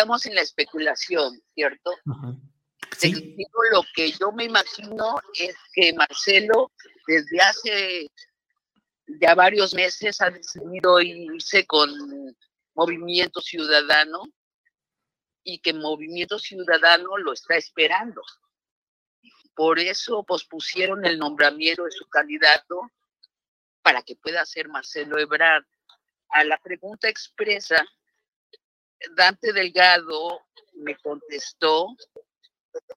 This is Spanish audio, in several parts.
estamos en la especulación, ¿cierto? Sí. Digo, lo que yo me imagino es que Marcelo, desde hace ya varios meses, ha decidido irse con Movimiento Ciudadano y que Movimiento Ciudadano lo está esperando. Por eso pospusieron el nombramiento de su candidato para que pueda ser Marcelo Ebrard. A la pregunta expresa Dante Delgado me contestó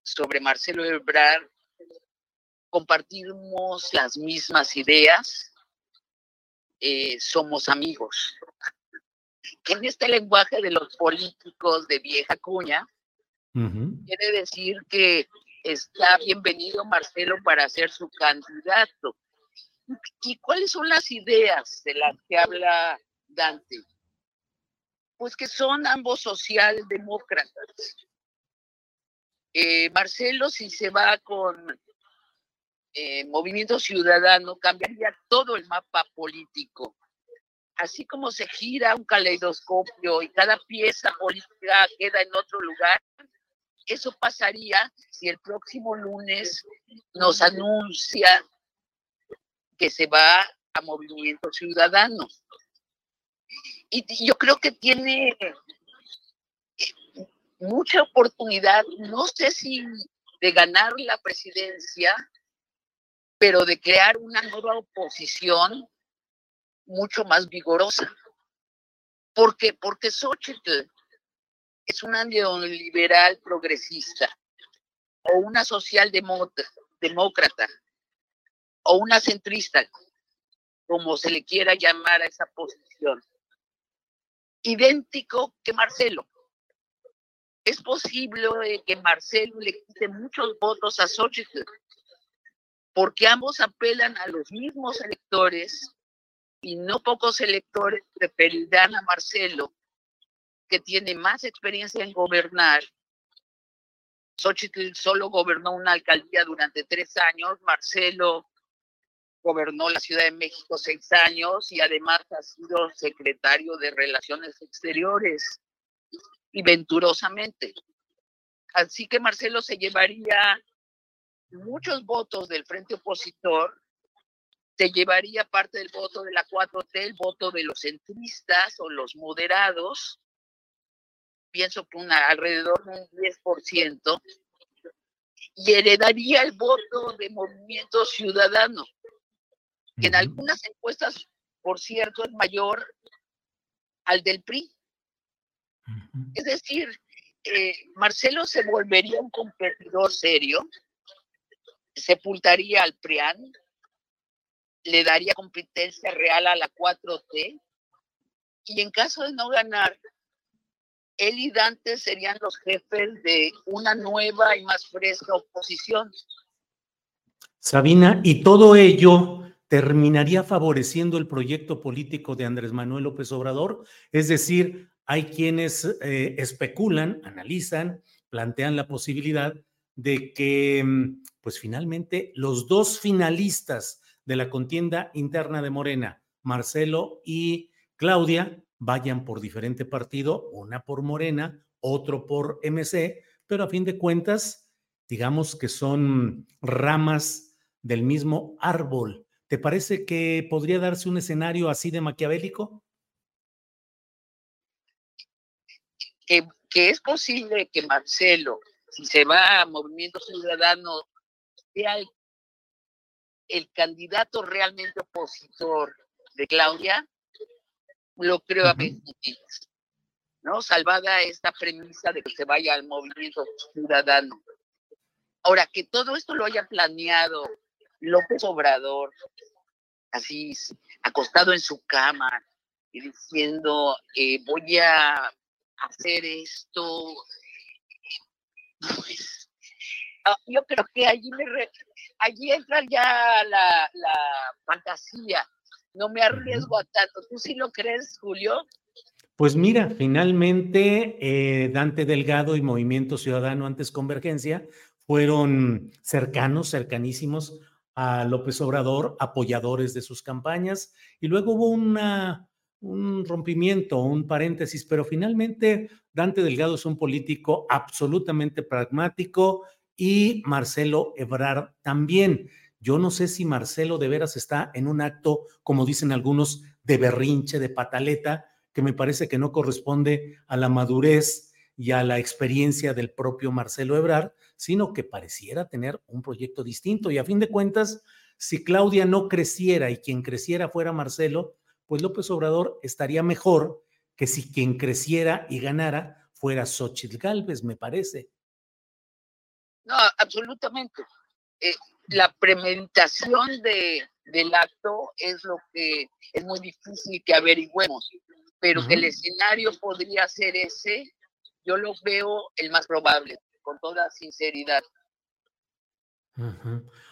sobre Marcelo Ebrard, compartimos las mismas ideas, eh, somos amigos. En este lenguaje de los políticos de vieja cuña, quiere decir que está bienvenido Marcelo para ser su candidato. ¿Y cuáles son las ideas de las que habla Dante? Pues que son ambos socialdemócratas. Eh, Marcelo, si se va con eh, Movimiento Ciudadano, cambiaría todo el mapa político. Así como se gira un caleidoscopio y cada pieza política queda en otro lugar, eso pasaría si el próximo lunes nos anuncia que se va a Movimiento Ciudadano y yo creo que tiene eh, mucha oportunidad, no sé si de ganar la presidencia, pero de crear una nueva oposición mucho más vigorosa. ¿Por qué? Porque Xochitl es una neoliberal progresista o una socialdemócrata o una centrista, como se le quiera llamar a esa posición idéntico que Marcelo. Es posible que Marcelo le quite muchos votos a Xochitl, porque ambos apelan a los mismos electores y no pocos electores preferirán a Marcelo, que tiene más experiencia en gobernar. Xochitl solo gobernó una alcaldía durante tres años, Marcelo gobernó la Ciudad de México seis años y además ha sido secretario de Relaciones Exteriores y venturosamente. Así que Marcelo se llevaría muchos votos del frente opositor, se llevaría parte del voto de la 4T, el voto de los centristas o los moderados, pienso que una, alrededor de un 10%, y heredaría el voto de Movimiento Ciudadano que en algunas encuestas, por cierto, es mayor al del PRI. Es decir, eh, Marcelo se volvería un competidor serio, sepultaría al PRIAN, le daría competencia real a la 4T, y en caso de no ganar, él y Dante serían los jefes de una nueva y más fresca oposición. Sabina, y todo ello terminaría favoreciendo el proyecto político de Andrés Manuel López Obrador. Es decir, hay quienes eh, especulan, analizan, plantean la posibilidad de que, pues finalmente, los dos finalistas de la contienda interna de Morena, Marcelo y Claudia, vayan por diferente partido, una por Morena, otro por MC, pero a fin de cuentas, digamos que son ramas del mismo árbol ¿Te parece que podría darse un escenario así de maquiavélico? Que, que es posible que Marcelo, si se va a Movimiento Ciudadano, sea el, candidato realmente opositor de Claudia, lo creo a veces, ¿no? Salvada esta premisa de que se vaya al Movimiento Ciudadano. Ahora, que todo esto lo haya planeado López Obrador, así acostado en su cama y diciendo, eh, voy a hacer esto, pues, ah, yo creo que allí, me allí entra ya la, fantasía. No me arriesgo a tanto. ¿Tú sí lo crees, Julio? Pues mira, finalmente eh, Dante Delgado y Movimiento Ciudadano antes Convergencia fueron cercanos, cercanísimos a López Obrador, apoyadores de sus campañas, y luego hubo una, un rompimiento, un paréntesis, pero finalmente Dante Delgado es un político absolutamente pragmático y Marcelo Ebrard también. Yo no sé si Marcelo de veras está en un acto, como dicen algunos, de berrinche, de pataleta, que me parece que no corresponde a la madurez y a la experiencia del propio Marcelo Ebrard, sino que pareciera tener un proyecto distinto. Y a fin de cuentas, si Claudia no creciera y quien creciera fuera Marcelo, pues López Obrador estaría mejor que si quien creciera y ganara fuera Xochitl Galvez, me parece. No, absolutamente. Eh, la premeditación de, del acto es lo que es muy difícil que averigüemos, pero que el escenario podría ser ese, yo lo veo el más probable con toda sinceridad.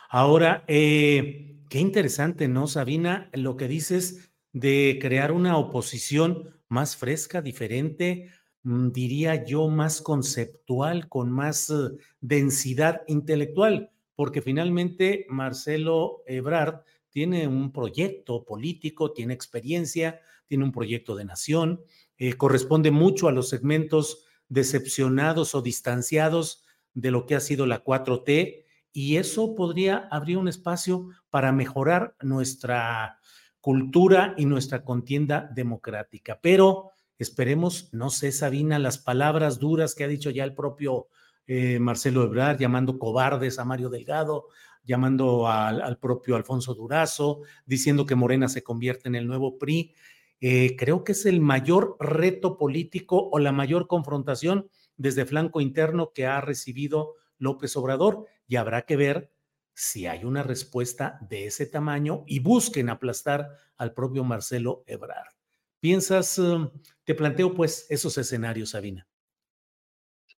Ahora, eh, qué interesante, ¿no, Sabina? Lo que dices de crear una oposición más fresca, diferente, mm, diría yo, más conceptual, con más eh, densidad intelectual, porque finalmente Marcelo Ebrard tiene un proyecto político, tiene experiencia, tiene un proyecto de nación, eh, corresponde mucho a los segmentos decepcionados o distanciados de lo que ha sido la 4T y eso podría abrir un espacio para mejorar nuestra cultura y nuestra contienda democrática. Pero esperemos, no sé, Sabina, las palabras duras que ha dicho ya el propio eh, Marcelo Ebrard, llamando cobardes a Mario Delgado, llamando al, al, propio Alfonso Durazo, diciendo que Morena se convierte en el nuevo PRI. Eh, creo que es el mayor reto político o la mayor confrontación desde flanco interno que ha recibido López Obrador y habrá que ver si hay una respuesta de ese tamaño y busquen aplastar al propio Marcelo Ebrard. ¿Piensas, um, te planteo pues esos escenarios, Sabina?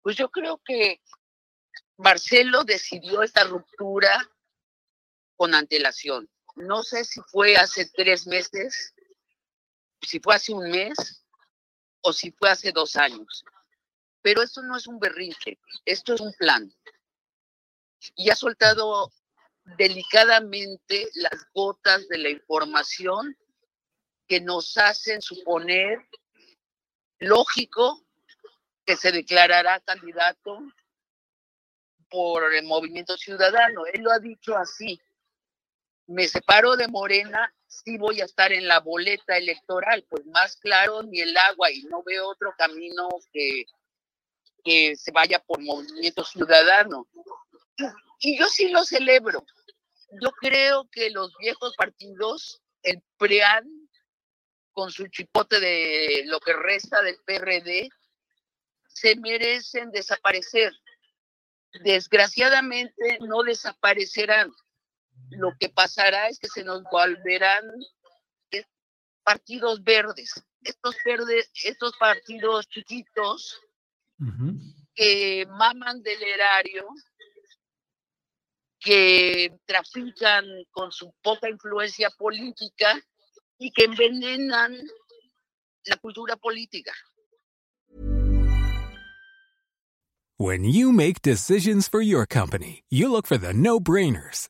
Pues yo creo que Marcelo decidió esta ruptura con antelación. No sé si fue hace tres meses, si fue hace un mes o si fue hace dos años. Pero esto no es un berrinche, esto es un plan. Y ha soltado delicadamente las gotas de la información que nos hacen suponer lógico que se declarará candidato por el movimiento ciudadano. Él lo ha dicho así. Me separo de Morena, sí voy a estar en la boleta electoral, pues más claro ni el agua y no veo otro camino que que se vaya por movimiento ciudadano. Y yo sí lo celebro. Yo creo que los viejos partidos, el PREAN, con su chipote de lo que resta del PRD, se merecen desaparecer. Desgraciadamente no desaparecerán. Lo que pasará es que se nos volverán partidos verdes. Estos verdes, estos partidos chiquitos que maman del erario, que trafican con su poca influencia política y que envenenan la cultura política. When you make decisions for your company, you look for the no-brainers.